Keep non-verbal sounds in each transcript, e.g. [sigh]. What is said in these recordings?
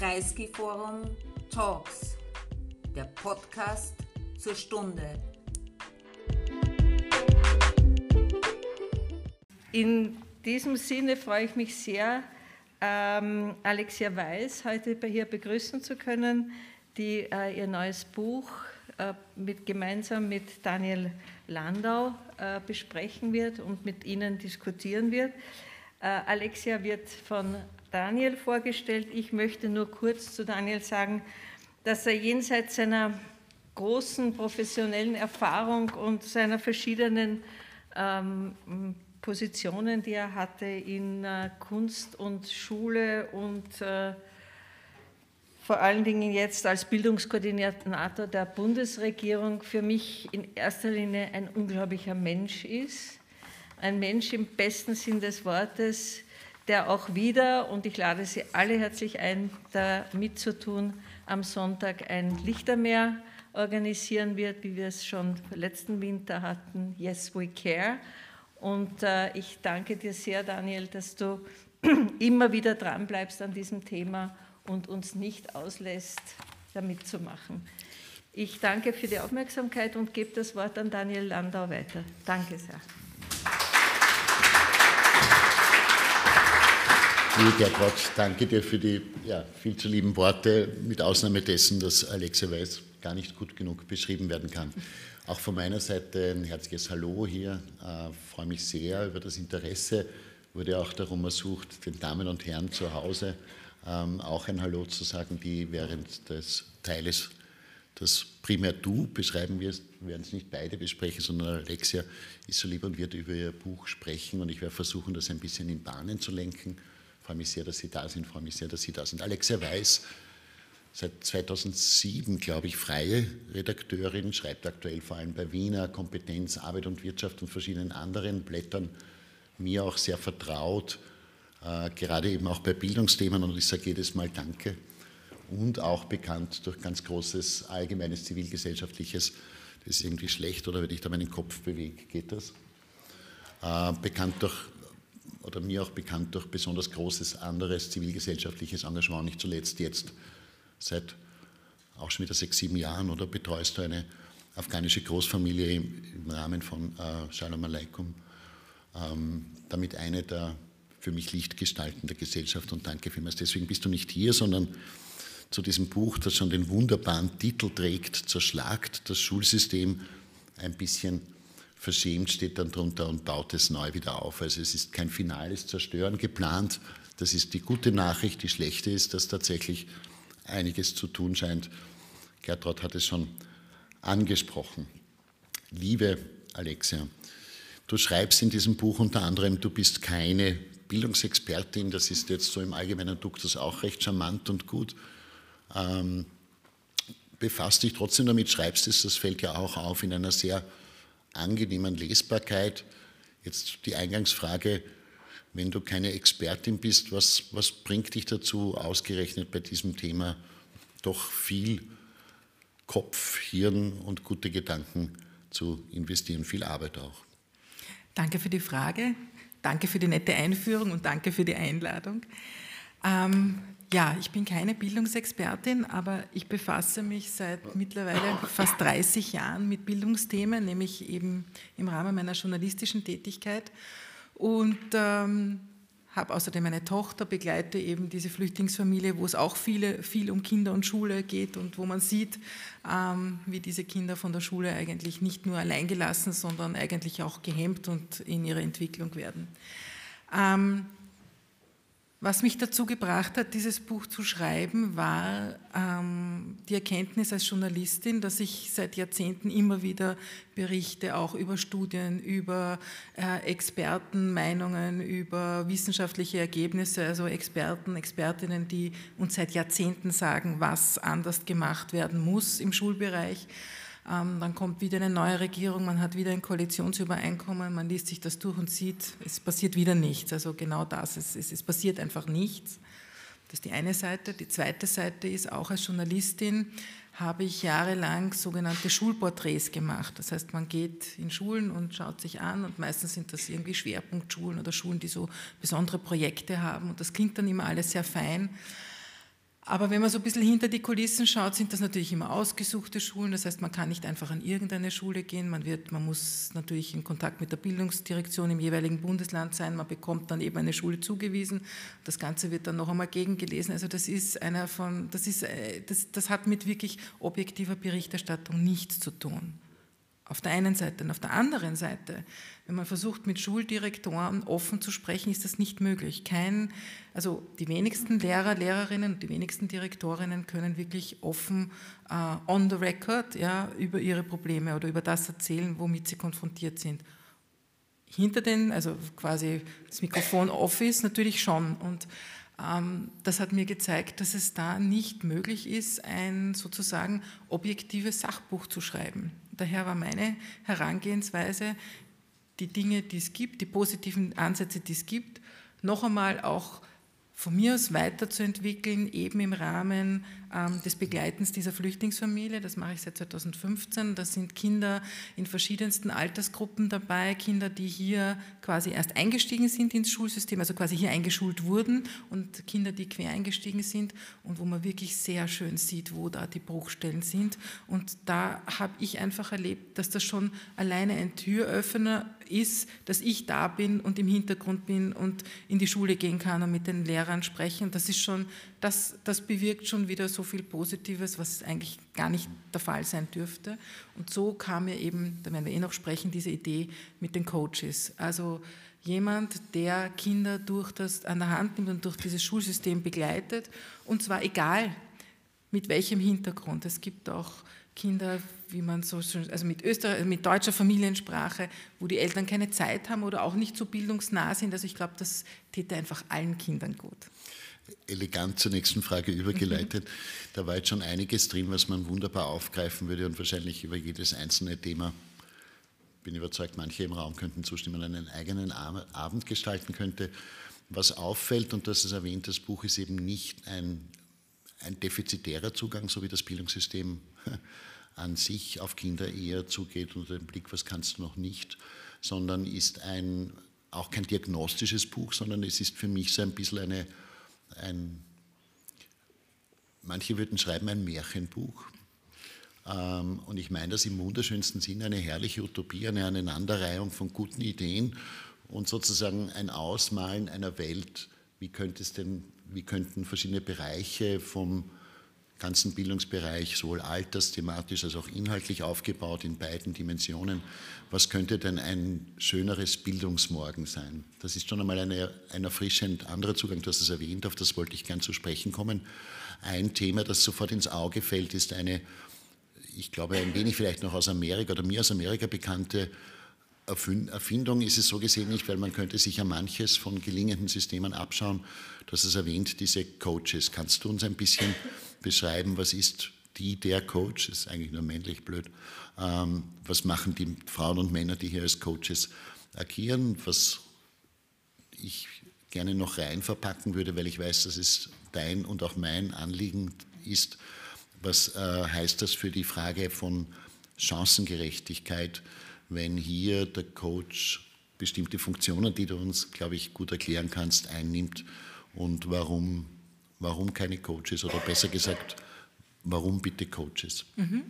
Kreisky Forum Talks, der Podcast zur Stunde. In diesem Sinne freue ich mich sehr, ähm, Alexia Weiß heute hier begrüßen zu können, die äh, ihr neues Buch äh, mit, gemeinsam mit Daniel Landau äh, besprechen wird und mit Ihnen diskutieren wird. Äh, Alexia wird von Daniel vorgestellt. Ich möchte nur kurz zu Daniel sagen, dass er jenseits seiner großen professionellen Erfahrung und seiner verschiedenen ähm, Positionen, die er hatte in äh, Kunst und Schule und äh, vor allen Dingen jetzt als Bildungskoordinator der Bundesregierung für mich in erster Linie ein unglaublicher Mensch ist. Ein Mensch im besten Sinn des Wortes, der auch wieder, und ich lade Sie alle herzlich ein, da mitzutun, am Sonntag ein Lichtermeer organisieren wird, wie wir es schon letzten Winter hatten, Yes We Care. Und äh, ich danke dir sehr, Daniel, dass du [clears throat] immer wieder dran bleibst an diesem Thema und uns nicht auslässt, damit zu machen. Ich danke für die Aufmerksamkeit und gebe das Wort an Daniel Landau weiter. Danke sehr. Liebe Gertrud, danke dir für die ja, viel zu lieben Worte, mit Ausnahme dessen, dass Alexia Weiß gar nicht gut genug beschrieben werden kann. Auch von meiner Seite ein herzliches Hallo hier. Ich äh, freue mich sehr über das Interesse. Wurde auch darum ersucht, den Damen und Herren zu Hause ähm, auch ein Hallo zu sagen, die während des Teiles, das primär du beschreiben wirst, wir werden es nicht beide besprechen, sondern Alexia ist so lieb und wird über ihr Buch sprechen und ich werde versuchen, das ein bisschen in Bahnen zu lenken freue mich sehr, dass Sie da sind, freue mich sehr, dass Sie da sind. Alexia Weiß, seit 2007, glaube ich, freie Redakteurin, schreibt aktuell vor allem bei Wiener Kompetenz, Arbeit und Wirtschaft und verschiedenen anderen Blättern, mir auch sehr vertraut, äh, gerade eben auch bei Bildungsthemen und ich sage jedes Mal Danke und auch bekannt durch ganz großes allgemeines zivilgesellschaftliches, das ist irgendwie schlecht oder wenn ich da meinen Kopf bewege, geht das? Äh, bekannt durch oder mir auch bekannt durch besonders großes anderes zivilgesellschaftliches Engagement, nicht zuletzt jetzt seit auch schon wieder sechs, sieben Jahren oder betreust du eine afghanische Großfamilie im, im Rahmen von äh, Shalom Aleikum, ähm, damit eine der für mich Lichtgestalten der Gesellschaft und danke vielmals. Deswegen bist du nicht hier, sondern zu diesem Buch, das schon den wunderbaren Titel trägt, zerschlagt das Schulsystem ein bisschen verschämt steht dann drunter und baut es neu wieder auf. Also es ist kein finales Zerstören geplant. Das ist die gute Nachricht. Die schlechte ist, dass tatsächlich einiges zu tun scheint. Gertrud hat es schon angesprochen. Liebe Alexia, du schreibst in diesem Buch unter anderem, du bist keine Bildungsexpertin. Das ist jetzt so im allgemeinen Duktus auch recht charmant und gut. Ähm, befasst dich trotzdem damit, schreibst es, das fällt ja auch auf in einer sehr angenehmen Lesbarkeit. Jetzt die Eingangsfrage, wenn du keine Expertin bist, was, was bringt dich dazu, ausgerechnet bei diesem Thema doch viel Kopf, Hirn und gute Gedanken zu investieren, viel Arbeit auch? Danke für die Frage, danke für die nette Einführung und danke für die Einladung. Ähm, ja, ich bin keine Bildungsexpertin, aber ich befasse mich seit mittlerweile fast 30 Jahren mit Bildungsthemen, nämlich eben im Rahmen meiner journalistischen Tätigkeit und ähm, habe außerdem eine Tochter, begleite eben diese Flüchtlingsfamilie, wo es auch viele, viel um Kinder und Schule geht und wo man sieht, ähm, wie diese Kinder von der Schule eigentlich nicht nur alleingelassen, sondern eigentlich auch gehemmt und in ihrer Entwicklung werden. Ähm, was mich dazu gebracht hat, dieses Buch zu schreiben, war ähm, die Erkenntnis als Journalistin, dass ich seit Jahrzehnten immer wieder berichte, auch über Studien, über äh, Expertenmeinungen, über wissenschaftliche Ergebnisse, also Experten, Expertinnen, die uns seit Jahrzehnten sagen, was anders gemacht werden muss im Schulbereich. Ähm, dann kommt wieder eine neue Regierung, man hat wieder ein Koalitionsübereinkommen, man liest sich das durch und sieht, es passiert wieder nichts. Also genau das, es, es, es passiert einfach nichts. Das ist die eine Seite. Die zweite Seite ist, auch als Journalistin habe ich jahrelang sogenannte Schulporträts gemacht. Das heißt, man geht in Schulen und schaut sich an und meistens sind das irgendwie Schwerpunktschulen oder Schulen, die so besondere Projekte haben und das klingt dann immer alles sehr fein. Aber wenn man so ein bisschen hinter die Kulissen schaut, sind das natürlich immer ausgesuchte Schulen. Das heißt, man kann nicht einfach an irgendeine Schule gehen. Man, wird, man muss natürlich in Kontakt mit der Bildungsdirektion im jeweiligen Bundesland sein. Man bekommt dann eben eine Schule zugewiesen. Das Ganze wird dann noch einmal gegengelesen. Also das ist einer von, das ist, äh, das, das hat mit wirklich objektiver Berichterstattung nichts zu tun. Auf der einen Seite. Und auf der anderen Seite, wenn man versucht, mit Schuldirektoren offen zu sprechen, ist das nicht möglich. Kein, also die wenigsten Lehrer, Lehrerinnen und die wenigsten Direktorinnen können wirklich offen uh, on the record ja, über ihre Probleme oder über das erzählen, womit sie konfrontiert sind. Hinter den, also quasi das Mikrofon off ist, natürlich schon. Und ähm, das hat mir gezeigt, dass es da nicht möglich ist, ein sozusagen objektives Sachbuch zu schreiben daher war meine Herangehensweise, die Dinge, die es gibt, die positiven Ansätze, die es gibt, noch einmal auch von mir aus weiterzuentwickeln, eben im Rahmen ähm, des Begleitens dieser Flüchtlingsfamilie. Das mache ich seit 2015. Da sind Kinder in verschiedensten Altersgruppen dabei, Kinder, die hier quasi erst eingestiegen sind ins Schulsystem, also quasi hier eingeschult wurden und Kinder, die quer eingestiegen sind und wo man wirklich sehr schön sieht, wo da die Bruchstellen sind. Und da habe ich einfach erlebt, dass das schon alleine ein Türöffner ist, dass ich da bin und im Hintergrund bin und in die Schule gehen kann und mit den Lehrern sprechen. Das ist schon, das, das bewirkt schon wieder so viel Positives, was eigentlich gar nicht der Fall sein dürfte. Und so kam mir eben, da werden wir eh noch sprechen, diese Idee mit den Coaches. Also jemand, der Kinder durch das an der Hand nimmt und durch dieses Schulsystem begleitet. Und zwar egal, mit welchem Hintergrund. Es gibt auch Kinder, wie man so also mit, Österreich, mit deutscher Familiensprache, wo die Eltern keine Zeit haben oder auch nicht so bildungsnah sind. Also ich glaube, das täte einfach allen Kindern gut elegant zur nächsten Frage übergeleitet. Mhm. Da war jetzt schon einiges drin, was man wunderbar aufgreifen würde und wahrscheinlich über jedes einzelne Thema, bin überzeugt, manche im Raum könnten zustimmen, einen eigenen Abend gestalten könnte. Was auffällt, und das ist erwähnt, das Buch ist eben nicht ein, ein defizitärer Zugang, so wie das Bildungssystem [laughs] an sich auf Kinder eher zugeht unter dem Blick, was kannst du noch nicht, sondern ist ein, auch kein diagnostisches Buch, sondern es ist für mich so ein bisschen eine ein, manche würden schreiben, ein Märchenbuch. Ähm, und ich meine das im wunderschönsten Sinn, eine herrliche Utopie, eine Aneinanderreihung von guten Ideen und sozusagen ein Ausmalen einer Welt, wie, könnte es denn, wie könnten verschiedene Bereiche vom ganzen Bildungsbereich, sowohl altersthematisch als auch inhaltlich aufgebaut in beiden Dimensionen. Was könnte denn ein schöneres Bildungsmorgen sein? Das ist schon einmal eine, ein erfrischend anderer Zugang, du hast es erwähnt, auf das wollte ich gern zu sprechen kommen. Ein Thema, das sofort ins Auge fällt, ist eine, ich glaube, ein wenig vielleicht noch aus Amerika oder mir aus Amerika bekannte Erfindung ist es so gesehen nicht, weil man könnte sich ja manches von gelingenden Systemen abschauen. Du hast es erwähnt, diese Coaches. Kannst du uns ein bisschen beschreiben, was ist die, der Coach, das ist eigentlich nur männlich blöd, ähm, was machen die Frauen und Männer, die hier als Coaches agieren, was ich gerne noch rein verpacken würde, weil ich weiß, dass es dein und auch mein Anliegen ist. Was äh, heißt das für die Frage von Chancengerechtigkeit, wenn hier der Coach bestimmte Funktionen, die du uns, glaube ich, gut erklären kannst, einnimmt und warum warum keine Coaches oder besser gesagt, warum bitte Coaches? Mhm.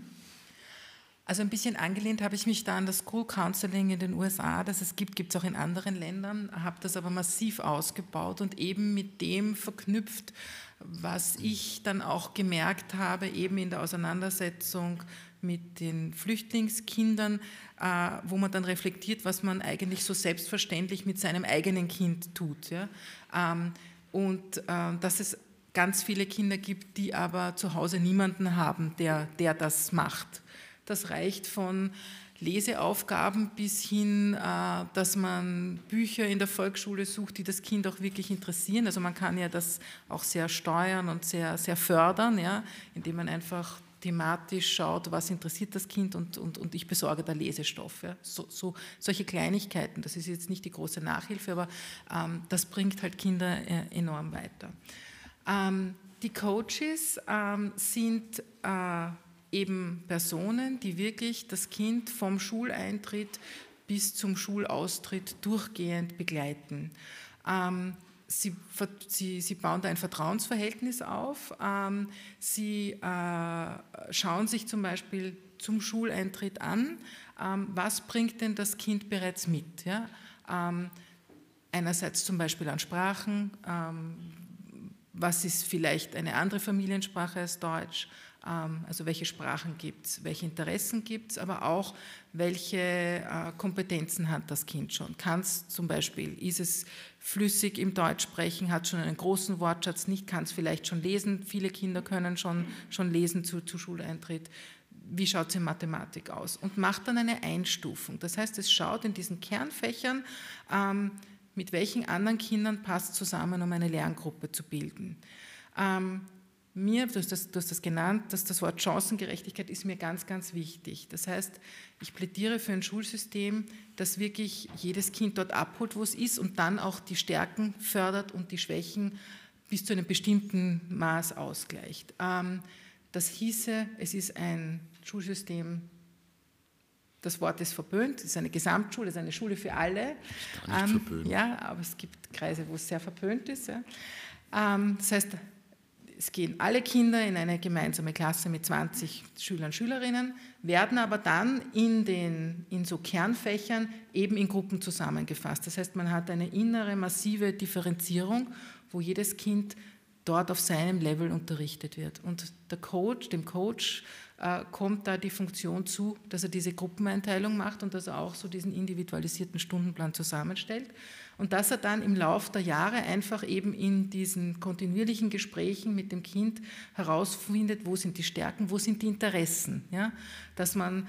Also ein bisschen angelehnt habe ich mich da an das School Counseling in den USA, das es gibt, gibt es auch in anderen Ländern, habe das aber massiv ausgebaut und eben mit dem verknüpft, was ich dann auch gemerkt habe, eben in der Auseinandersetzung mit den Flüchtlingskindern, äh, wo man dann reflektiert, was man eigentlich so selbstverständlich mit seinem eigenen Kind tut. Ähm, und äh, dass es ganz viele Kinder gibt, die aber zu Hause niemanden haben, der, der das macht. Das reicht von Leseaufgaben bis hin, äh, dass man Bücher in der Volksschule sucht, die das Kind auch wirklich interessieren. Also man kann ja das auch sehr steuern und sehr, sehr fördern, ja, indem man einfach thematisch schaut, was interessiert das Kind und, und, und ich besorge da Lesestoff. Ja. So, so, solche Kleinigkeiten, das ist jetzt nicht die große Nachhilfe, aber ähm, das bringt halt Kinder äh, enorm weiter. Ähm, die Coaches ähm, sind äh, eben Personen, die wirklich das Kind vom Schuleintritt bis zum Schulaustritt durchgehend begleiten. Ähm, Sie, sie, sie, bauen da ein Vertrauensverhältnis auf. Ähm, sie äh, schauen sich zum Beispiel zum Schuleintritt an, ähm, was bringt denn das Kind bereits mit. Ja? Ähm, einerseits zum Beispiel an Sprachen, ähm, was ist vielleicht eine andere Familiensprache als Deutsch, also welche Sprachen gibt es, welche Interessen gibt es, aber auch welche äh, Kompetenzen hat das Kind schon. Kann es zum Beispiel, ist es flüssig im Deutsch sprechen, hat schon einen großen Wortschatz, nicht kann es vielleicht schon lesen, viele Kinder können schon, schon lesen zu, zu Schuleintritt. Wie schaut es in Mathematik aus? Und macht dann eine Einstufung. Das heißt, es schaut in diesen Kernfächern, ähm, mit welchen anderen Kindern passt zusammen, um eine Lerngruppe zu bilden. Ähm, mir, du hast, das, du hast das genannt, dass das Wort Chancengerechtigkeit ist mir ganz, ganz wichtig. Das heißt, ich plädiere für ein Schulsystem, das wirklich jedes Kind dort abholt, wo es ist und dann auch die Stärken fördert und die Schwächen bis zu einem bestimmten Maß ausgleicht. Ähm, das hieße, es ist ein Schulsystem, das Wort ist verböhnt, es ist eine Gesamtschule, es ist eine Schule für alle. Ist gar nicht ähm, verböhnt. Ja, aber es gibt Kreise, wo es sehr verböhnt ist. Ja. Ähm, das heißt, es gehen alle Kinder in eine gemeinsame Klasse mit 20 Schülern und Schülerinnen, werden aber dann in, den, in so Kernfächern eben in Gruppen zusammengefasst. Das heißt, man hat eine innere massive Differenzierung, wo jedes Kind dort auf seinem Level unterrichtet wird. Und der Coach, dem Coach äh, kommt da die Funktion zu, dass er diese Gruppeneinteilung macht und dass er auch so diesen individualisierten Stundenplan zusammenstellt und dass er dann im Laufe der Jahre einfach eben in diesen kontinuierlichen Gesprächen mit dem Kind herausfindet, wo sind die Stärken, wo sind die Interessen. Ja? Dass man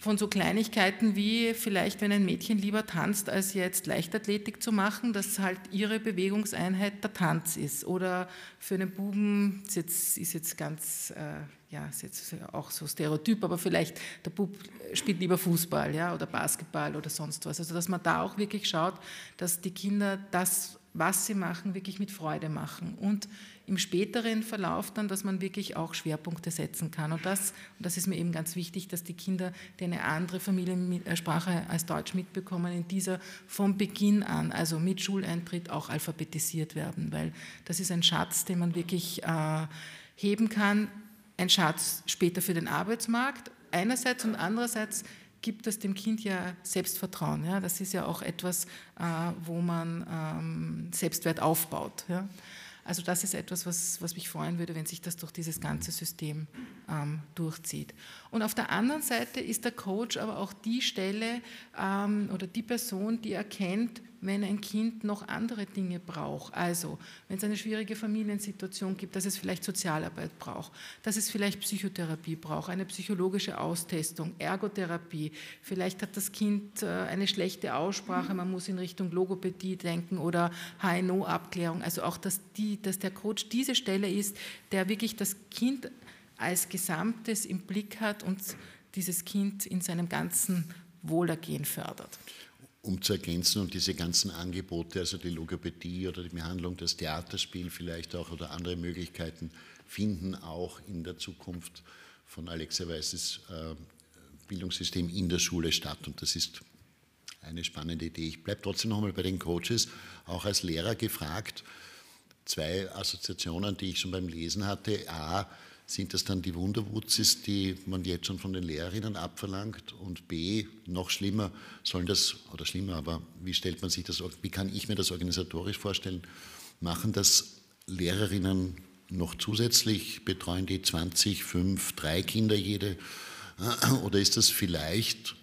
von so Kleinigkeiten wie vielleicht, wenn ein Mädchen lieber tanzt, als jetzt Leichtathletik zu machen, dass halt ihre Bewegungseinheit der Tanz ist. Oder für einen Buben ist jetzt, ist jetzt ganz, äh, ja, ist jetzt auch so Stereotyp, aber vielleicht der Bub spielt lieber Fußball ja, oder Basketball oder sonst was. Also dass man da auch wirklich schaut, dass die Kinder das, was sie machen, wirklich mit Freude machen. Und im späteren Verlauf dann, dass man wirklich auch Schwerpunkte setzen kann. Und das, und das ist mir eben ganz wichtig, dass die Kinder, die eine andere Familiensprache als Deutsch mitbekommen, in dieser von Beginn an, also mit Schuleintritt, auch alphabetisiert werden, weil das ist ein Schatz, den man wirklich äh, heben kann, ein Schatz später für den Arbeitsmarkt einerseits und andererseits gibt es dem Kind ja Selbstvertrauen. Ja? Das ist ja auch etwas, äh, wo man ähm, Selbstwert aufbaut. Ja? Also das ist etwas, was, was mich freuen würde, wenn sich das durch dieses ganze System ähm, durchzieht. Und auf der anderen Seite ist der Coach aber auch die Stelle ähm, oder die Person, die erkennt, wenn ein Kind noch andere Dinge braucht. Also, wenn es eine schwierige Familiensituation gibt, dass es vielleicht Sozialarbeit braucht, dass es vielleicht Psychotherapie braucht, eine psychologische Austestung, Ergotherapie. Vielleicht hat das Kind äh, eine schlechte Aussprache, man muss in Richtung Logopädie denken oder HNO-Abklärung. Also auch, dass, die, dass der Coach diese Stelle ist, der wirklich das Kind als Gesamtes im Blick hat und dieses Kind in seinem ganzen Wohlergehen fördert um zu ergänzen und diese ganzen Angebote, also die Logopädie oder die Behandlung, das Theaterspiel vielleicht auch oder andere Möglichkeiten finden auch in der Zukunft von Alexa Weißes äh, Bildungssystem in der Schule statt. Und das ist eine spannende Idee. Ich bleibe trotzdem nochmal bei den Coaches, auch als Lehrer gefragt. Zwei Assoziationen, die ich schon beim Lesen hatte. A, sind das dann die Wunderwutzis, die man jetzt schon von den Lehrerinnen abverlangt? Und B, noch schlimmer, sollen das, oder schlimmer, aber wie stellt man sich das, wie kann ich mir das organisatorisch vorstellen? Machen das Lehrerinnen noch zusätzlich, betreuen die 20, 5, 3 Kinder jede? Oder ist das vielleicht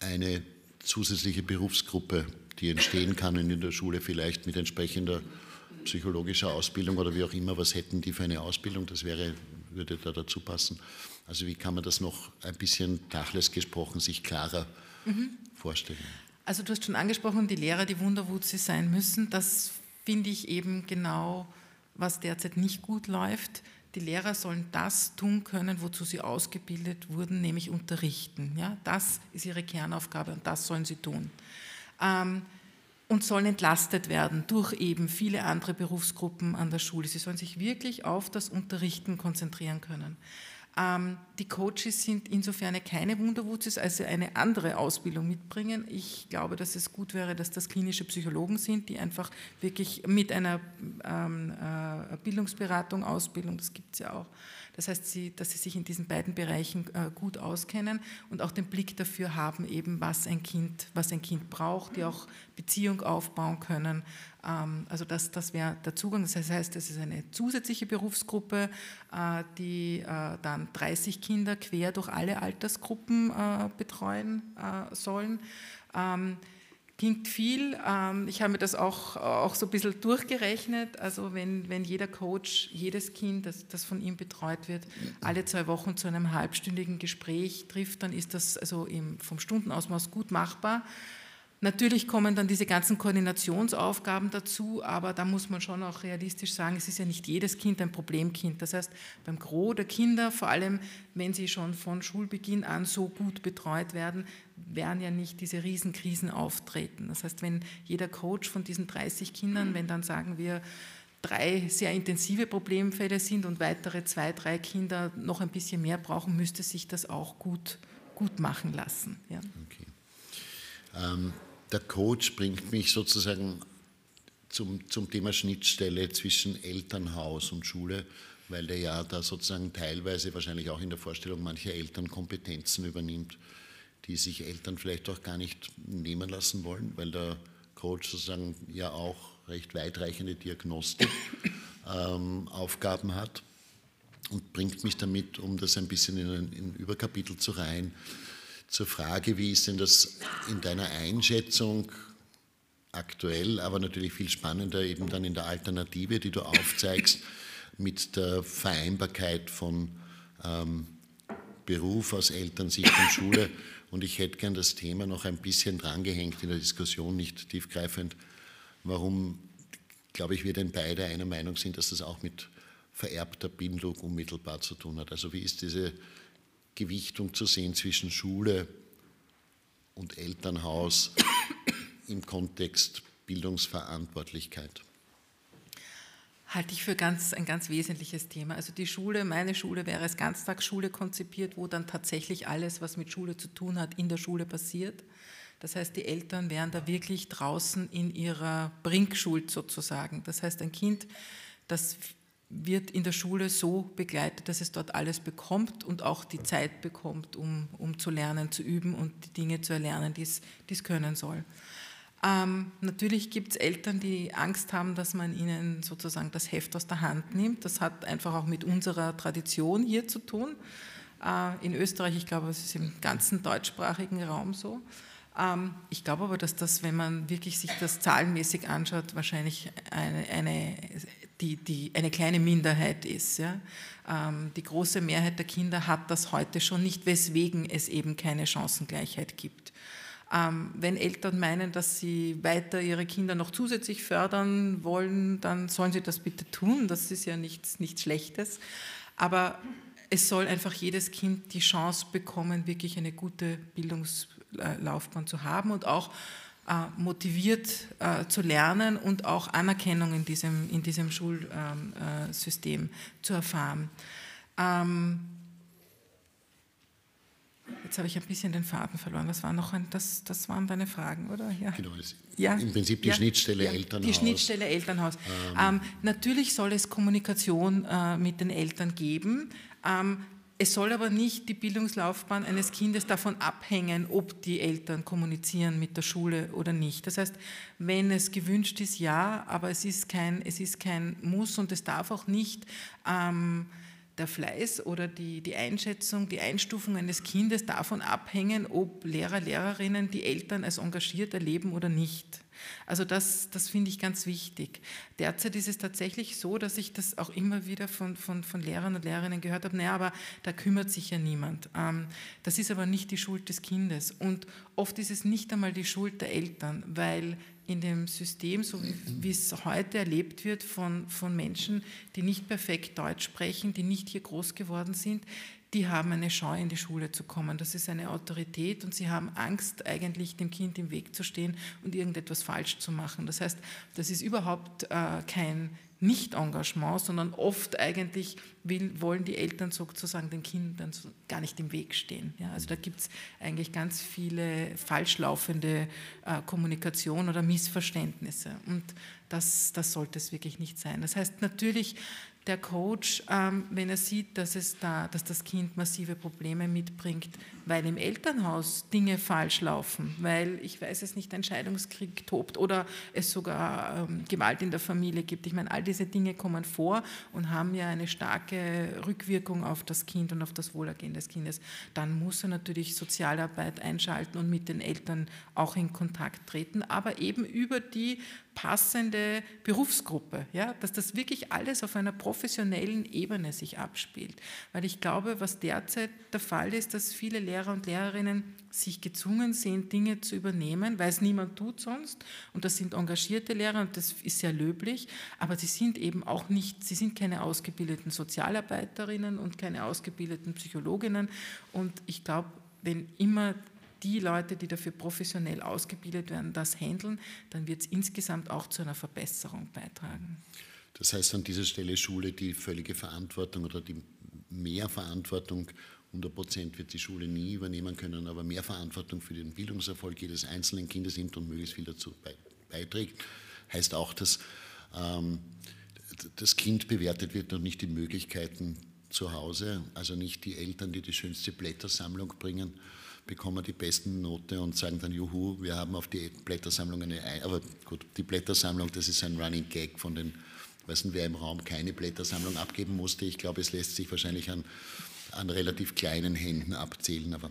eine zusätzliche Berufsgruppe, die entstehen kann in der Schule, vielleicht mit entsprechender psychologischer Ausbildung oder wie auch immer, was hätten die für eine Ausbildung? Das wäre, würde da dazu passen. Also wie kann man das noch ein bisschen Tachles gesprochen sich klarer mhm. vorstellen? Also du hast schon angesprochen, die Lehrer, die Wunderwutzi sein müssen. Das finde ich eben genau, was derzeit nicht gut läuft. Die Lehrer sollen das tun können, wozu sie ausgebildet wurden, nämlich unterrichten. Ja, das ist ihre Kernaufgabe und das sollen sie tun. Ähm, und sollen entlastet werden durch eben viele andere Berufsgruppen an der Schule. Sie sollen sich wirklich auf das Unterrichten konzentrieren können. Ähm, die Coaches sind insofern keine Wunderwutzis, als sie eine andere Ausbildung mitbringen. Ich glaube, dass es gut wäre, dass das klinische Psychologen sind, die einfach wirklich mit einer ähm, äh, Bildungsberatung, Ausbildung, das gibt es ja auch, das heißt, sie, dass sie sich in diesen beiden Bereichen äh, gut auskennen und auch den Blick dafür haben, eben was ein Kind, was ein Kind braucht, die auch Beziehung aufbauen können. Ähm, also das, das wäre der Zugang. Das heißt, es ist eine zusätzliche Berufsgruppe, äh, die äh, dann 30 Kinder quer durch alle Altersgruppen betreuen sollen. Klingt viel. Ähm, ich habe mir das auch, auch so ein bisschen durchgerechnet. Also wenn, wenn jeder Coach, jedes Kind, das, das von ihm betreut wird, alle zwei Wochen zu einem halbstündigen Gespräch trifft, dann ist das also im, vom Stundenausmaß gut machbar. Natürlich kommen dann diese ganzen Koordinationsaufgaben dazu, aber da muss man schon auch realistisch sagen, es ist ja nicht jedes Kind ein Problemkind. Das heißt, beim Gros der Kinder, vor allem wenn sie schon von Schulbeginn an so gut betreut werden, werden ja nicht diese Riesenkrisen auftreten. Das heißt, wenn jeder Coach von diesen 30 Kindern, wenn dann sagen wir, drei sehr intensive Problemfälle sind und weitere zwei, drei Kinder noch ein bisschen mehr brauchen, müsste sich das auch gut, gut machen lassen. Ja. Okay. Ähm, der Coach bringt mich sozusagen zum, zum Thema Schnittstelle zwischen Elternhaus und Schule, weil der ja da sozusagen teilweise wahrscheinlich auch in der Vorstellung mancher Eltern Kompetenzen übernimmt, die sich Eltern vielleicht auch gar nicht nehmen lassen wollen, weil der Coach sozusagen ja auch recht weitreichende Diagnostikaufgaben [coughs] ähm, hat und bringt mich damit, um das ein bisschen in ein, in ein Überkapitel zu reihen, zur Frage, wie ist denn das in deiner Einschätzung aktuell, aber natürlich viel spannender eben dann in der Alternative, die du aufzeigst, mit der Vereinbarkeit von ähm, Beruf aus Elternsicht und Schule. Und ich hätte gern das Thema noch ein bisschen drangehängt in der Diskussion, nicht tiefgreifend, warum, glaube ich, wir denn beide einer Meinung sind, dass das auch mit vererbter Bindung unmittelbar zu tun hat. Also wie ist diese Gewichtung zu sehen zwischen Schule und Elternhaus [coughs] im Kontext Bildungsverantwortlichkeit? Halte ich für ganz, ein ganz wesentliches Thema. Also die Schule, meine Schule wäre als Ganztagsschule konzipiert, wo dann tatsächlich alles, was mit Schule zu tun hat, in der Schule passiert. Das heißt, die Eltern wären da wirklich draußen in ihrer Bringschuld sozusagen. Das heißt, ein Kind, das wird in der Schule so begleitet, dass es dort alles bekommt und auch die Zeit bekommt, um, um zu lernen, zu üben und die Dinge zu erlernen, die es können soll. Ähm, natürlich gibt es Eltern, die Angst haben, dass man ihnen sozusagen das Heft aus der Hand nimmt. Das hat einfach auch mit unserer Tradition hier zu tun. Äh, in Österreich, ich glaube, es ist im ganzen deutschsprachigen Raum so. Ähm, ich glaube aber, dass das, wenn man wirklich sich das zahlenmäßig anschaut, wahrscheinlich eine, eine die, die eine kleine Minderheit ist. Ja. Ähm, die große Mehrheit der Kinder hat das heute schon nicht, weswegen es eben keine Chancengleichheit gibt. Ähm, wenn Eltern meinen, dass sie weiter ihre Kinder noch zusätzlich fördern wollen, dann sollen sie das bitte tun. Das ist ja nichts, nichts Schlechtes. Aber es soll einfach jedes Kind die Chance bekommen, wirklich eine gute Bildungslaufbahn zu haben und auch motiviert äh, zu lernen und auch Anerkennung in diesem, in diesem Schulsystem ähm, äh, zu erfahren. Ähm, jetzt habe ich ein bisschen den Faden verloren. Das, war noch ein, das, das waren deine Fragen, oder? Ja. Genau, ja. im Prinzip die ja, Schnittstelle ja, Elternhaus. Die Schnittstelle Elternhaus. Ähm. Ähm, natürlich soll es Kommunikation äh, mit den Eltern geben. Ähm, es soll aber nicht die Bildungslaufbahn eines Kindes davon abhängen, ob die Eltern kommunizieren mit der Schule oder nicht. Das heißt, wenn es gewünscht ist, ja, aber es ist kein, es ist kein Muss und es darf auch nicht ähm, der Fleiß oder die, die Einschätzung, die Einstufung eines Kindes davon abhängen, ob Lehrer, Lehrerinnen die Eltern als engagiert erleben oder nicht. Also das, das finde ich ganz wichtig. Derzeit ist es tatsächlich so, dass ich das auch immer wieder von, von, von Lehrern und Lehrerinnen gehört habe, naja, aber da kümmert sich ja niemand. Ähm, das ist aber nicht die Schuld des Kindes. Und oft ist es nicht einmal die Schuld der Eltern, weil in dem System, so wie es heute erlebt wird von, von Menschen, die nicht perfekt Deutsch sprechen, die nicht hier groß geworden sind, die haben eine Scheu, in die Schule zu kommen. Das ist eine Autorität und sie haben Angst, eigentlich dem Kind im Weg zu stehen und irgendetwas falsch zu machen. Das heißt, das ist überhaupt äh, kein, Nicht-Engagement, sondern oft eigentlich will, wollen die Eltern sozusagen den Kindern gar nicht im Weg stehen. Ja, also da gibt es eigentlich ganz viele falsch laufende äh, Kommunikation oder Missverständnisse und das, das sollte es wirklich nicht sein. Das heißt natürlich, der Coach, ähm, wenn er sieht, dass, es da, dass das Kind massive Probleme mitbringt, weil im Elternhaus Dinge falsch laufen, weil, ich weiß es nicht, ein Scheidungskrieg tobt oder es sogar ähm, Gewalt in der Familie gibt. Ich meine, all diese Dinge kommen vor und haben ja eine starke Rückwirkung auf das Kind und auf das Wohlergehen des Kindes. Dann muss er natürlich Sozialarbeit einschalten und mit den Eltern auch in Kontakt treten, aber eben über die passende Berufsgruppe, ja, dass das wirklich alles auf einer professionellen Ebene sich abspielt. Weil ich glaube, was derzeit der Fall ist, dass viele Lehrer und Lehrerinnen sich gezwungen sehen, Dinge zu übernehmen, weil es niemand tut sonst. Und das sind engagierte Lehrer und das ist sehr löblich, aber sie sind eben auch nicht, sie sind keine ausgebildeten Sozialarbeiterinnen und keine ausgebildeten Psychologinnen. Und ich glaube, wenn immer die Leute, die dafür professionell ausgebildet werden, das handeln, dann wird es insgesamt auch zu einer Verbesserung beitragen. Das heißt an dieser Stelle Schule die völlige Verantwortung oder die Mehrverantwortung, 100 Prozent wird die Schule nie übernehmen können, aber mehr Verantwortung für den Bildungserfolg jedes einzelnen Kindes nimmt und möglichst viel dazu beiträgt, heißt auch, dass ähm, das Kind bewertet wird und nicht die Möglichkeiten zu Hause, also nicht die Eltern, die die schönste Blättersammlung bringen, bekommen die besten Note und sagen dann, juhu, wir haben auf die Blättersammlung eine, aber gut, die Blättersammlung, das ist ein Running Gag von den, weiß nicht, wer im Raum keine Blättersammlung abgeben musste. Ich glaube, es lässt sich wahrscheinlich an, an relativ kleinen Händen abzählen, aber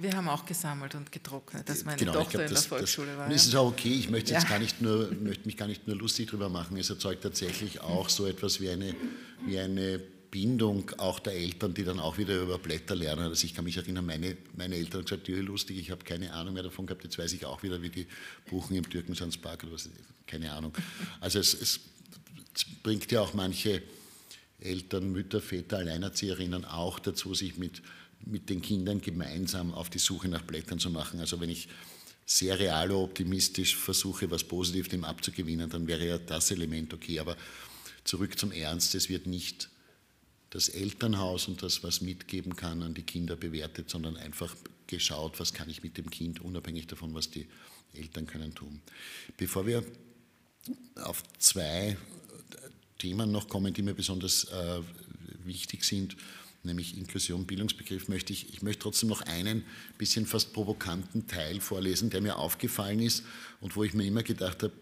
wir haben auch gesammelt und getrocknet, dass meine genau, Tochter glaub, das, in der Volksschule das, war. Und es ist auch okay, ich möchte, jetzt gar nicht nur, möchte mich gar nicht nur lustig drüber machen. Es erzeugt tatsächlich auch so etwas wie eine, wie eine Bindung auch der Eltern, die dann auch wieder über Blätter lernen. Also ich kann mich erinnern, meine, meine Eltern haben gesagt, ja, lustig, ich habe keine Ahnung mehr davon gehabt, jetzt weiß ich auch wieder, wie die buchen im Türkensandspark oder was, keine Ahnung. Also es, es, bringt ja auch manche Eltern, Mütter, Väter, Alleinerzieherinnen auch dazu, sich mit, mit den Kindern gemeinsam auf die Suche nach Blättern zu machen. Also wenn ich sehr real optimistisch versuche, was positiv dem abzugewinnen, dann wäre ja das Element okay. Aber zurück zum Ernst, es wird nicht das Elternhaus und das, was mitgeben kann, an die Kinder bewertet, sondern einfach geschaut, was kann ich mit dem Kind, unabhängig davon, was die Eltern können tun. Bevor wir auf zwei Themen noch kommen, die mir besonders äh, wichtig sind, nämlich Inklusion, Bildungsbegriff, möchte ich, ich möchte trotzdem noch einen bisschen fast provokanten Teil vorlesen, der mir aufgefallen ist und wo ich mir immer gedacht habe,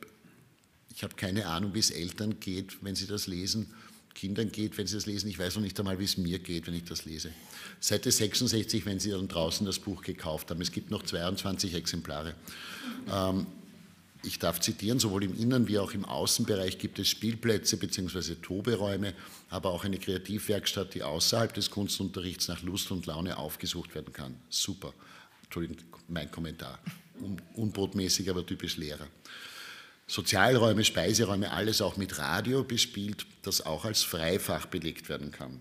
ich habe keine Ahnung, wie es Eltern geht, wenn sie das lesen Kindern geht, wenn sie das lesen. Ich weiß noch nicht einmal, wie es mir geht, wenn ich das lese. Seite 66, wenn Sie dann draußen das Buch gekauft haben. Es gibt noch 22 Exemplare. Ähm, ich darf zitieren, sowohl im Innen- wie auch im Außenbereich gibt es Spielplätze bzw. Toberäume, aber auch eine Kreativwerkstatt, die außerhalb des Kunstunterrichts nach Lust und Laune aufgesucht werden kann. Super. Entschuldigung, mein Kommentar. unbrotmäßig, aber typisch Lehrer. Sozialräume, Speiseräume, alles auch mit Radio bespielt, das auch als Freifach belegt werden kann.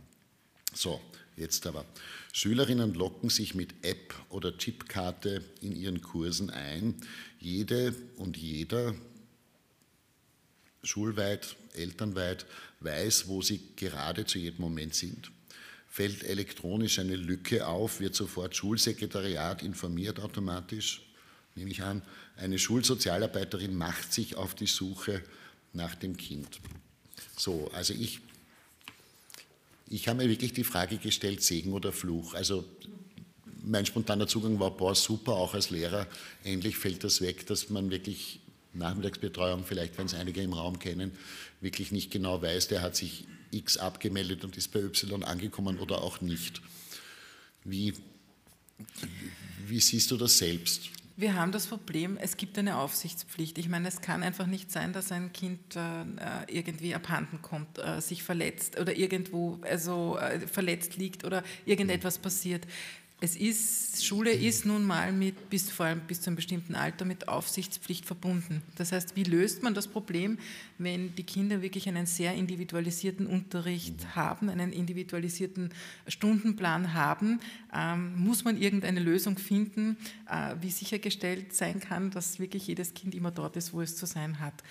So, jetzt aber. Schülerinnen locken sich mit App oder Chipkarte in ihren Kursen ein. Jede und jeder, schulweit, elternweit, weiß, wo sie gerade zu jedem Moment sind. Fällt elektronisch eine Lücke auf, wird sofort Schulsekretariat informiert automatisch, nehme ich an. Eine Schulsozialarbeiterin macht sich auf die Suche nach dem Kind. So, also ich, ich habe mir wirklich die Frage gestellt, Segen oder Fluch. Also mein spontaner Zugang war, boah, super, auch als Lehrer, endlich fällt das weg, dass man wirklich Nachmittagsbetreuung, vielleicht wenn es einige im Raum kennen, wirklich nicht genau weiß, der hat sich X abgemeldet und ist bei Y angekommen oder auch nicht. Wie, wie siehst du das selbst? Wir haben das Problem, es gibt eine Aufsichtspflicht. Ich meine, es kann einfach nicht sein, dass ein Kind äh, irgendwie abhanden kommt, äh, sich verletzt oder irgendwo also, äh, verletzt liegt oder irgendetwas passiert. Es ist, Schule ist nun mal mit, bis, vor allem bis zu einem bestimmten Alter mit Aufsichtspflicht verbunden. Das heißt, wie löst man das Problem, wenn die Kinder wirklich einen sehr individualisierten Unterricht haben, einen individualisierten Stundenplan haben? Ähm, muss man irgendeine Lösung finden, äh, wie sichergestellt sein kann, dass wirklich jedes Kind immer dort ist, wo es zu sein hat?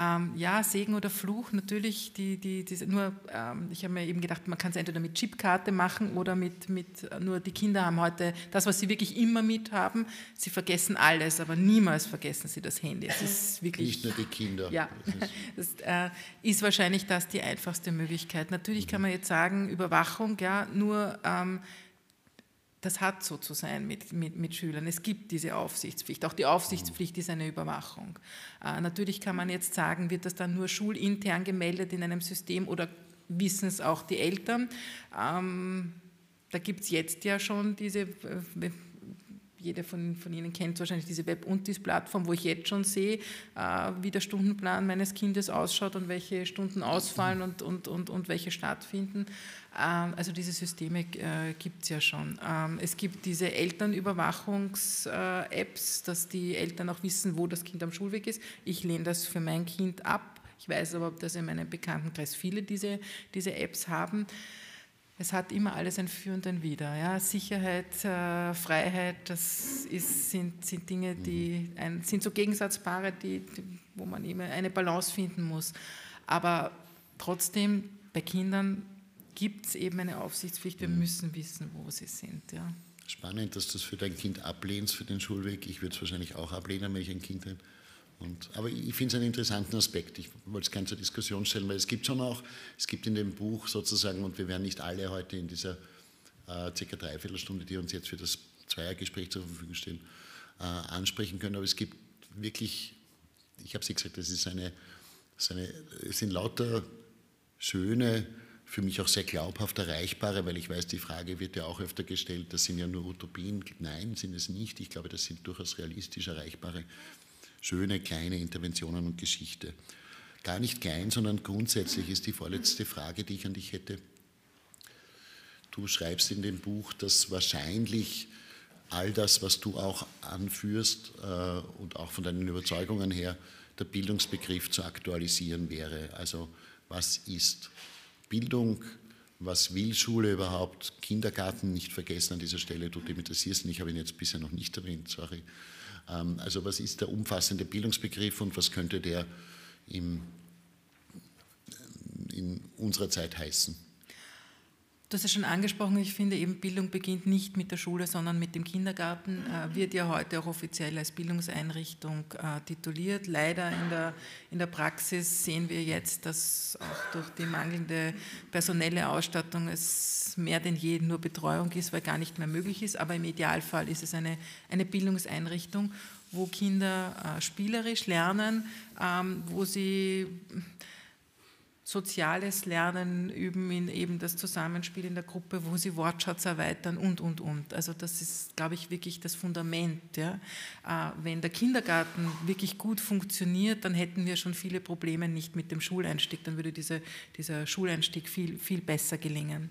Ähm, ja, Segen oder Fluch, natürlich, die, die, die nur, ähm, ich habe mir eben gedacht, man kann es entweder mit Chipkarte machen oder mit, mit, nur die Kinder haben heute das, was sie wirklich immer mit haben. Sie vergessen alles, aber niemals vergessen sie das Handy. Es ist wirklich, Nicht nur die Kinder. Ja, das äh, ist wahrscheinlich das die einfachste Möglichkeit. Natürlich kann man jetzt sagen, Überwachung, ja, nur ähm, das hat so zu sein mit, mit, mit Schülern. Es gibt diese Aufsichtspflicht. Auch die Aufsichtspflicht ist eine Überwachung. Äh, natürlich kann man jetzt sagen, wird das dann nur schulintern gemeldet in einem System oder wissen es auch die Eltern? Ähm, da gibt es jetzt ja schon diese, äh, jeder von, von Ihnen kennt wahrscheinlich diese Web- und diese Plattform, wo ich jetzt schon sehe, äh, wie der Stundenplan meines Kindes ausschaut und welche Stunden ausfallen und, und, und, und welche stattfinden. Ähm, also diese Systeme äh, gibt es ja schon. Ähm, es gibt diese Elternüberwachungs-Apps, dass die Eltern auch wissen, wo das Kind am Schulweg ist. Ich lehne das für mein Kind ab. Ich weiß aber, dass in meinem Bekanntenkreis viele diese, diese Apps haben. Es hat immer alles ein Für und ein Wider. Ja? Sicherheit, äh, Freiheit, das ist, sind, sind Dinge, die ein, sind so Gegensatzpaare, die, die, wo man immer eine Balance finden muss. Aber trotzdem, bei Kindern gibt es eben eine Aufsichtspflicht. Wir müssen wissen, wo sie sind. Ja. Spannend, dass du das für dein Kind ablehnst, für den Schulweg. Ich würde es wahrscheinlich auch ablehnen, wenn ich ein Kind hätte. Und, aber ich finde es einen interessanten Aspekt. Ich wollte es gerne zur Diskussion stellen, weil es gibt schon auch, es gibt in dem Buch sozusagen, und wir werden nicht alle heute in dieser äh, circa Dreiviertelstunde, die uns jetzt für das Zweiergespräch zur Verfügung stehen, äh, ansprechen können, aber es gibt wirklich, ich habe es gesagt, es ist eine, eine, es sind lauter schöne, für mich auch sehr glaubhaft erreichbare, weil ich weiß, die Frage wird ja auch öfter gestellt, das sind ja nur Utopien. Nein, sind es nicht. Ich glaube, das sind durchaus realistisch erreichbare, schöne kleine Interventionen und Geschichte. Gar nicht klein, sondern grundsätzlich ist die vorletzte Frage, die ich an dich hätte. Du schreibst in dem Buch, dass wahrscheinlich all das, was du auch anführst äh, und auch von deinen Überzeugungen her, der Bildungsbegriff zu aktualisieren wäre. Also was ist Bildung, was will Schule überhaupt, Kindergarten nicht vergessen an dieser Stelle, du interessierst ihn, ich habe ihn jetzt bisher noch nicht erwähnt, sorry. Ähm, also was ist der umfassende Bildungsbegriff und was könnte der im, in unserer Zeit heißen? Du hast es schon angesprochen, ich finde eben Bildung beginnt nicht mit der Schule, sondern mit dem Kindergarten, äh, wird ja heute auch offiziell als Bildungseinrichtung äh, tituliert. Leider in der, in der Praxis sehen wir jetzt, dass auch durch die mangelnde personelle Ausstattung es mehr denn je nur Betreuung ist, weil gar nicht mehr möglich ist. Aber im Idealfall ist es eine, eine Bildungseinrichtung, wo Kinder äh, spielerisch lernen, ähm, wo sie soziales Lernen üben, in eben das Zusammenspiel in der Gruppe, wo sie Wortschatz erweitern und, und, und. Also das ist, glaube ich, wirklich das Fundament. Ja. Äh, wenn der Kindergarten wirklich gut funktioniert, dann hätten wir schon viele Probleme nicht mit dem Schuleinstieg, dann würde diese, dieser Schuleinstieg viel, viel besser gelingen.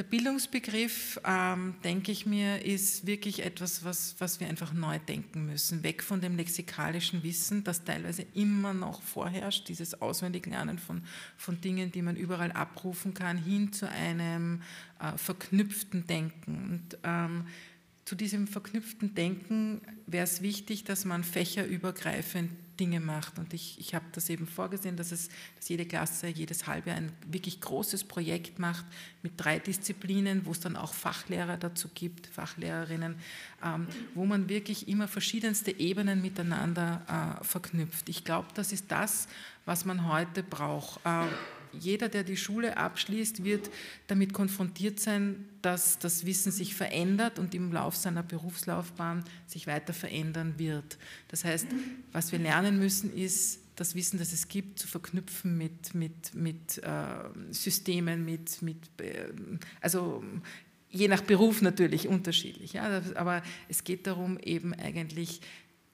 Der Bildungsbegriff, ähm, denke ich mir, ist wirklich etwas, was, was wir einfach neu denken müssen. Weg von dem lexikalischen Wissen, das teilweise immer noch vorherrscht, dieses Auswendiglernen von, von Dingen, die man überall abrufen kann, hin zu einem äh, verknüpften Denken. Und ähm, zu diesem verknüpften Denken wäre es wichtig, dass man fächerübergreifend Dinge macht. Und ich, ich habe das eben vorgesehen, dass, es, dass jede Klasse jedes halbe ein wirklich großes Projekt macht mit drei Disziplinen, wo es dann auch Fachlehrer dazu gibt, Fachlehrerinnen, ähm, wo man wirklich immer verschiedenste Ebenen miteinander äh, verknüpft. Ich glaube, das ist das, was man heute braucht. Äh, jeder, der die Schule abschließt, wird damit konfrontiert sein, dass das Wissen sich verändert und im Lauf seiner Berufslaufbahn sich weiter verändern wird. Das heißt, was wir lernen müssen, ist, das Wissen, das es gibt, zu verknüpfen mit, mit, mit äh, Systemen, mit, mit äh, also je nach Beruf natürlich unterschiedlich. Ja, aber es geht darum, eben eigentlich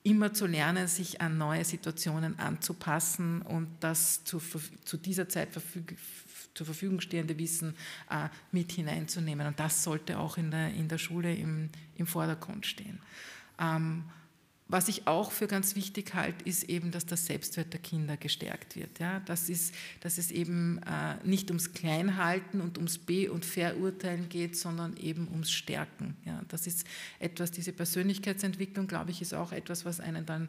immer zu lernen, sich an neue Situationen anzupassen und das zu, zu dieser Zeit verfüg, zur Verfügung stehende Wissen äh, mit hineinzunehmen. Und das sollte auch in der, in der Schule im, im Vordergrund stehen. Ähm, was ich auch für ganz wichtig halte, ist eben, dass das Selbstwert der Kinder gestärkt wird. Ja, das ist, dass es eben äh, nicht ums Kleinhalten und ums Be- und Verurteilen geht, sondern eben ums Stärken. Ja, das ist etwas, diese Persönlichkeitsentwicklung, glaube ich, ist auch etwas, was einen dann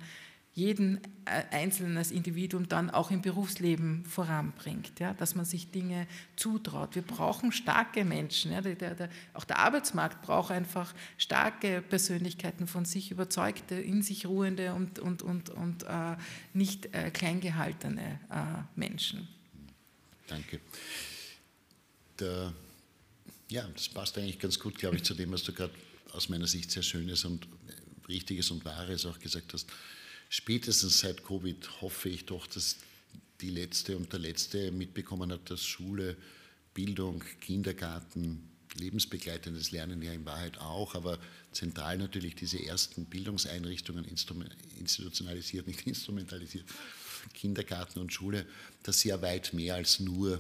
jeden äh, Einzelnen als Individuum dann auch im Berufsleben voranbringt, ja, dass man sich Dinge zutraut. Wir brauchen starke Menschen. Ja, der, der, auch der Arbeitsmarkt braucht einfach starke Persönlichkeiten von sich überzeugte, in sich ruhende und, und, und, und äh, nicht äh, kleingehaltene äh, Menschen. Danke. Der, ja, das passt eigentlich ganz gut, glaube ich, zu dem, was du gerade aus meiner Sicht sehr Schönes und Richtiges und Wahres auch gesagt hast spätestens seit Covid hoffe ich doch, dass die Letzte und der Letzte mitbekommen hat, dass Schule, Bildung, Kindergarten, lebensbegleitendes Lernen ja in Wahrheit auch, aber zentral natürlich diese ersten Bildungseinrichtungen institutionalisiert, nicht [laughs] instrumentalisiert, Kindergarten und Schule, dass sie ja weit mehr als nur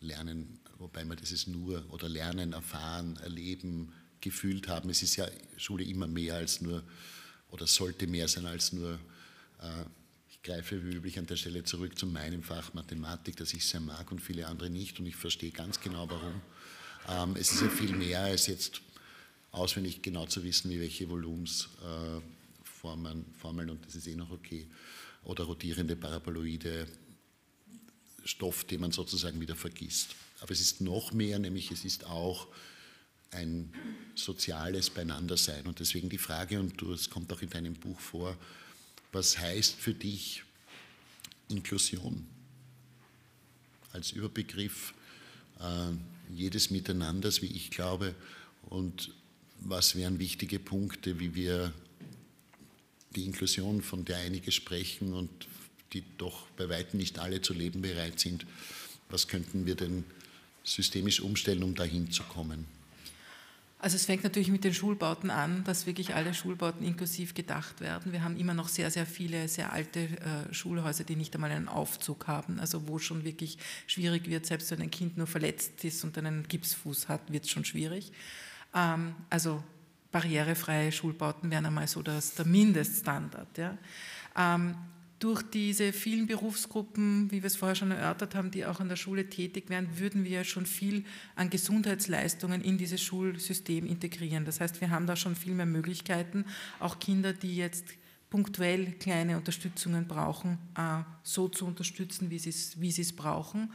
Lernen, wobei man dieses nur oder Lernen, erfahren, erleben, gefühlt haben. Es ist ja Schule immer mehr als nur oder sollte mehr sein als nur ich greife wie üblich an der Stelle zurück zu meinem Fach Mathematik, das ich sehr mag und viele andere nicht und ich verstehe ganz genau warum. Ähm, es ist ja viel mehr als jetzt auswendig genau zu wissen, wie welche Volumensformeln, äh, Formeln, und das ist eh noch okay, oder rotierende Paraboloide, Stoff, den man sozusagen wieder vergisst. Aber es ist noch mehr, nämlich es ist auch ein soziales Beieinandersein. Und deswegen die Frage, und es kommt auch in deinem Buch vor, was heißt für dich Inklusion als Überbegriff äh, jedes Miteinanders, wie ich glaube, und was wären wichtige Punkte, wie wir die Inklusion, von der einige sprechen und die doch bei weitem nicht alle zu leben bereit sind, was könnten wir denn systemisch umstellen, um dahin zu kommen? Also es fängt natürlich mit den Schulbauten an, dass wirklich alle Schulbauten inklusiv gedacht werden. Wir haben immer noch sehr, sehr viele sehr alte äh, Schulhäuser, die nicht einmal einen Aufzug haben, also wo schon wirklich schwierig wird, selbst wenn ein Kind nur verletzt ist und einen Gipsfuß hat, wird es schon schwierig. Ähm, also barrierefreie Schulbauten wären einmal so das, der Mindeststandard. Ja. Ähm, durch diese vielen Berufsgruppen, wie wir es vorher schon erörtert haben, die auch an der Schule tätig wären, würden wir schon viel an Gesundheitsleistungen in dieses Schulsystem integrieren. Das heißt, wir haben da schon viel mehr Möglichkeiten, auch Kinder, die jetzt punktuell kleine Unterstützungen brauchen, äh, so zu unterstützen, wie sie es, wie es brauchen.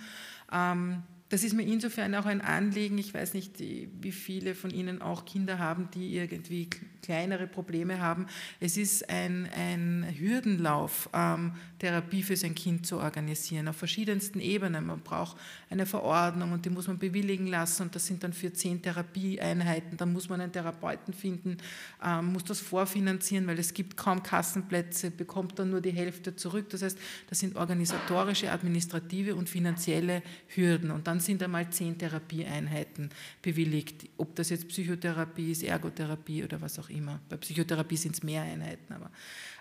Ähm, das ist mir insofern auch ein Anliegen. Ich weiß nicht, wie viele von Ihnen auch Kinder haben, die irgendwie kleinere Probleme haben. Es ist ein, ein Hürdenlauf, ähm, Therapie für sein Kind zu organisieren, auf verschiedensten Ebenen. Man braucht eine Verordnung und die muss man bewilligen lassen und das sind dann für zehn Therapieeinheiten. Dann muss man einen Therapeuten finden, ähm, muss das vorfinanzieren, weil es gibt kaum Kassenplätze, bekommt dann nur die Hälfte zurück. Das heißt, das sind organisatorische, administrative und finanzielle Hürden. Und dann sind einmal zehn Therapieeinheiten bewilligt, ob das jetzt Psychotherapie ist, Ergotherapie oder was auch immer. Bei Psychotherapie sind es mehr Einheiten, aber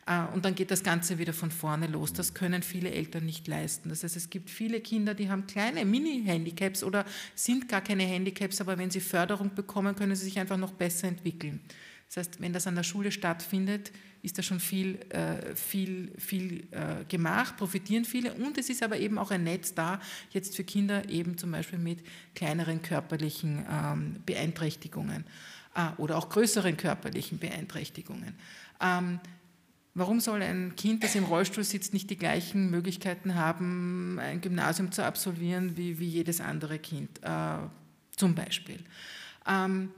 äh, und dann geht das Ganze wieder von vorne los. Das können viele Eltern nicht leisten. Das heißt, es gibt viele Kinder, die haben kleine Mini-Handicaps oder sind gar keine Handicaps, aber wenn sie Förderung bekommen, können sie sich einfach noch besser entwickeln. Das heißt, wenn das an der Schule stattfindet, ist da schon viel, äh, viel, viel äh, gemacht, profitieren viele und es ist aber eben auch ein Netz da, jetzt für Kinder eben zum Beispiel mit kleineren körperlichen ähm, Beeinträchtigungen oder auch größeren körperlichen Beeinträchtigungen. Ähm, Warum soll ein Kind, das im Rollstuhl sitzt, nicht die gleichen Möglichkeiten haben, ein Gymnasium zu absolvieren wie, wie jedes andere Kind, äh, zum Beispiel? Ähm,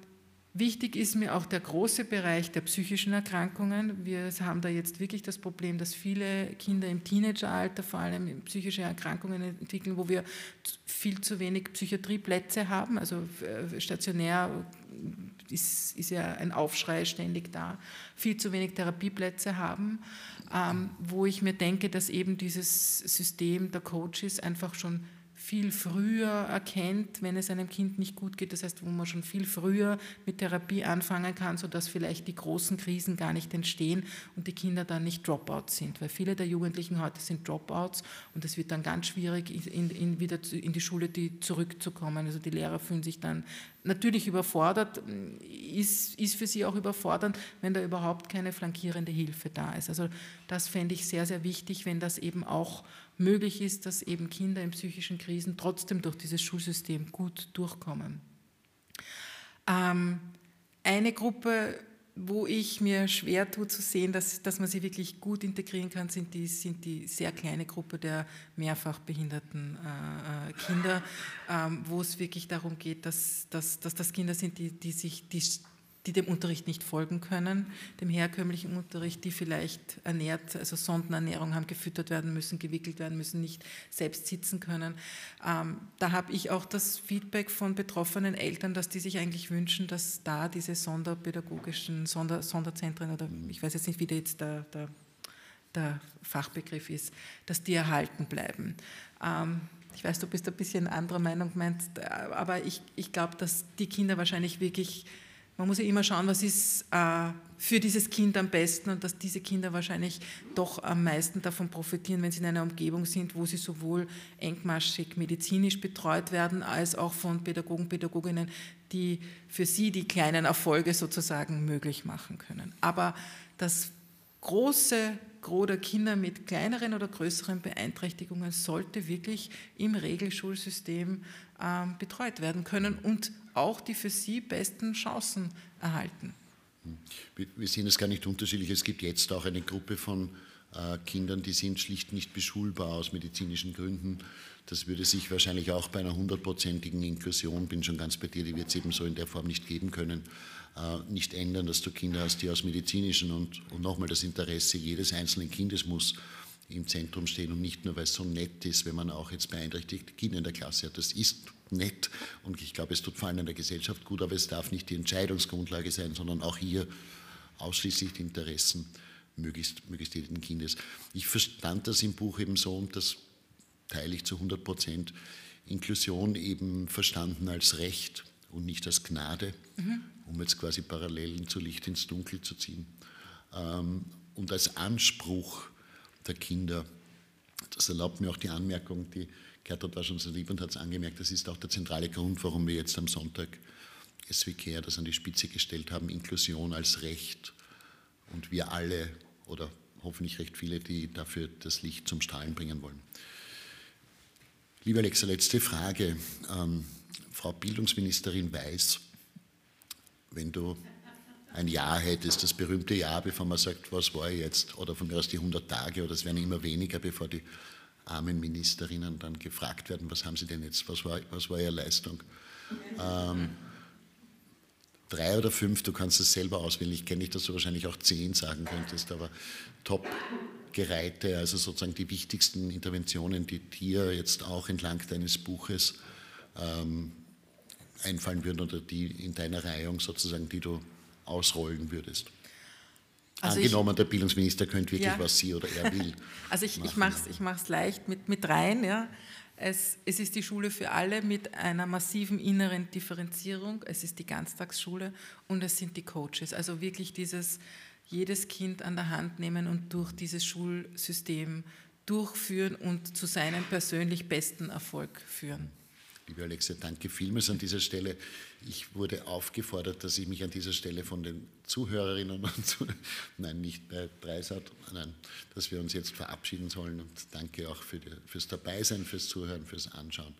wichtig ist mir auch der große Bereich der psychischen Erkrankungen. Wir haben da jetzt wirklich das Problem, dass viele Kinder im Teenageralter vor allem psychische Erkrankungen entwickeln, wo wir viel zu wenig Psychiatrieplätze haben, also äh, stationär ist, ist ja ein Aufschrei ständig da, viel zu wenig Therapieplätze haben, ähm, wo ich mir denke, dass eben dieses System der Coaches einfach schon viel früher erkennt, wenn es einem Kind nicht gut geht. Das heißt, wo man schon viel früher mit Therapie anfangen kann, sodass vielleicht die großen Krisen gar nicht entstehen und die Kinder dann nicht Dropouts sind. Weil viele der Jugendlichen heute sind Dropouts und es wird dann ganz schwierig, in, in, wieder in die Schule die zurückzukommen. Also die Lehrer fühlen sich dann natürlich überfordert, ist, ist für sie auch überfordernd, wenn da überhaupt keine flankierende Hilfe da ist. Also das fände ich sehr, sehr wichtig, wenn das eben auch möglich ist, dass eben Kinder in psychischen Krisen trotzdem durch dieses Schulsystem gut durchkommen. Ähm, eine Gruppe wo ich mir schwer tue zu sehen, dass, dass man sie wirklich gut integrieren kann, sind die, sind die sehr kleine Gruppe der mehrfach behinderten äh, äh Kinder, ähm, wo es wirklich darum geht, dass, dass, dass das Kinder sind, die, die sich die die dem Unterricht nicht folgen können, dem herkömmlichen Unterricht, die vielleicht ernährt, also Sondenernährung haben, gefüttert werden müssen, gewickelt werden müssen, nicht selbst sitzen können. Ähm, da habe ich auch das Feedback von betroffenen Eltern, dass die sich eigentlich wünschen, dass da diese sonderpädagogischen Sonder, Sonderzentren oder ich weiß jetzt nicht, wie der jetzt der, der, der Fachbegriff ist, dass die erhalten bleiben. Ähm, ich weiß, du bist ein bisschen anderer Meinung, meinst, aber ich, ich glaube, dass die Kinder wahrscheinlich wirklich man muss ja immer schauen, was ist äh, für dieses Kind am besten und dass diese Kinder wahrscheinlich doch am meisten davon profitieren, wenn sie in einer Umgebung sind, wo sie sowohl engmaschig medizinisch betreut werden, als auch von Pädagogen, Pädagoginnen, die für sie die kleinen Erfolge sozusagen möglich machen können. Aber das große Gros der Kinder mit kleineren oder größeren Beeinträchtigungen sollte wirklich im Regelschulsystem äh, betreut werden können und auch die für sie besten Chancen erhalten. Wir sehen es gar nicht unterschiedlich. Es gibt jetzt auch eine Gruppe von äh, Kindern, die sind schlicht nicht beschulbar aus medizinischen Gründen. Das würde sich wahrscheinlich auch bei einer hundertprozentigen Inklusion, bin schon ganz bei dir, die wird es eben so in der Form nicht geben können, äh, nicht ändern, dass du Kinder hast, die aus medizinischen und, und nochmal das Interesse jedes einzelnen Kindes muss im Zentrum stehen und nicht nur, weil es so nett ist, wenn man auch jetzt beeinträchtigte Kinder in der Klasse hat. Das ist nett und ich glaube, es tut vor allem in der Gesellschaft gut, aber es darf nicht die Entscheidungsgrundlage sein, sondern auch hier ausschließlich die Interessen möglichst, möglichst jeden Kindes. Ich verstand das im Buch eben so und das teile ich zu 100 Prozent. Inklusion eben verstanden als Recht und nicht als Gnade, mhm. um jetzt quasi Parallelen zu Licht ins Dunkel zu ziehen. Ähm, und als Anspruch der Kinder. Das erlaubt mir auch die Anmerkung, die Gertrud war schon so lieb und hat es angemerkt, das ist auch der zentrale Grund, warum wir jetzt am Sonntag SWK das an die Spitze gestellt haben, Inklusion als Recht und wir alle oder hoffentlich recht viele, die dafür das Licht zum Strahlen bringen wollen. Liebe Alexa, letzte Frage. Ähm, Frau Bildungsministerin Weiß, wenn du ein Jahr hättest, das berühmte Jahr, bevor man sagt, was war jetzt, oder von mir aus die 100 Tage, oder es werden immer weniger, bevor die armen Ministerinnen dann gefragt werden, was haben sie denn jetzt, was war, was war ihre Leistung. Ähm, drei oder fünf, du kannst es selber auswählen, ich kenne nicht, dass du wahrscheinlich auch zehn sagen könntest, aber top gereihte, also sozusagen die wichtigsten Interventionen, die dir jetzt auch entlang deines Buches ähm, einfallen würden oder die in deiner Reihung sozusagen, die du ausrollen würdest? Also Angenommen, ich, der Bildungsminister könnte wirklich, ja. was sie oder er will. [laughs] Also ich, ich mache es ich mach's leicht mit, mit rein. Ja. Es, es ist die Schule für alle mit einer massiven inneren Differenzierung. Es ist die Ganztagsschule und es sind die Coaches. Also wirklich dieses jedes Kind an der Hand nehmen und durch dieses Schulsystem durchführen und zu seinem persönlich besten Erfolg führen. Liebe Alexia, danke vielmals an dieser Stelle. Ich wurde aufgefordert, dass ich mich an dieser Stelle von den Zuhörerinnen und Zuhörern, nein, nicht bei Dreisat, nein, dass wir uns jetzt verabschieden sollen. Und danke auch für die, fürs Dabeisein, fürs Zuhören, fürs Anschauen.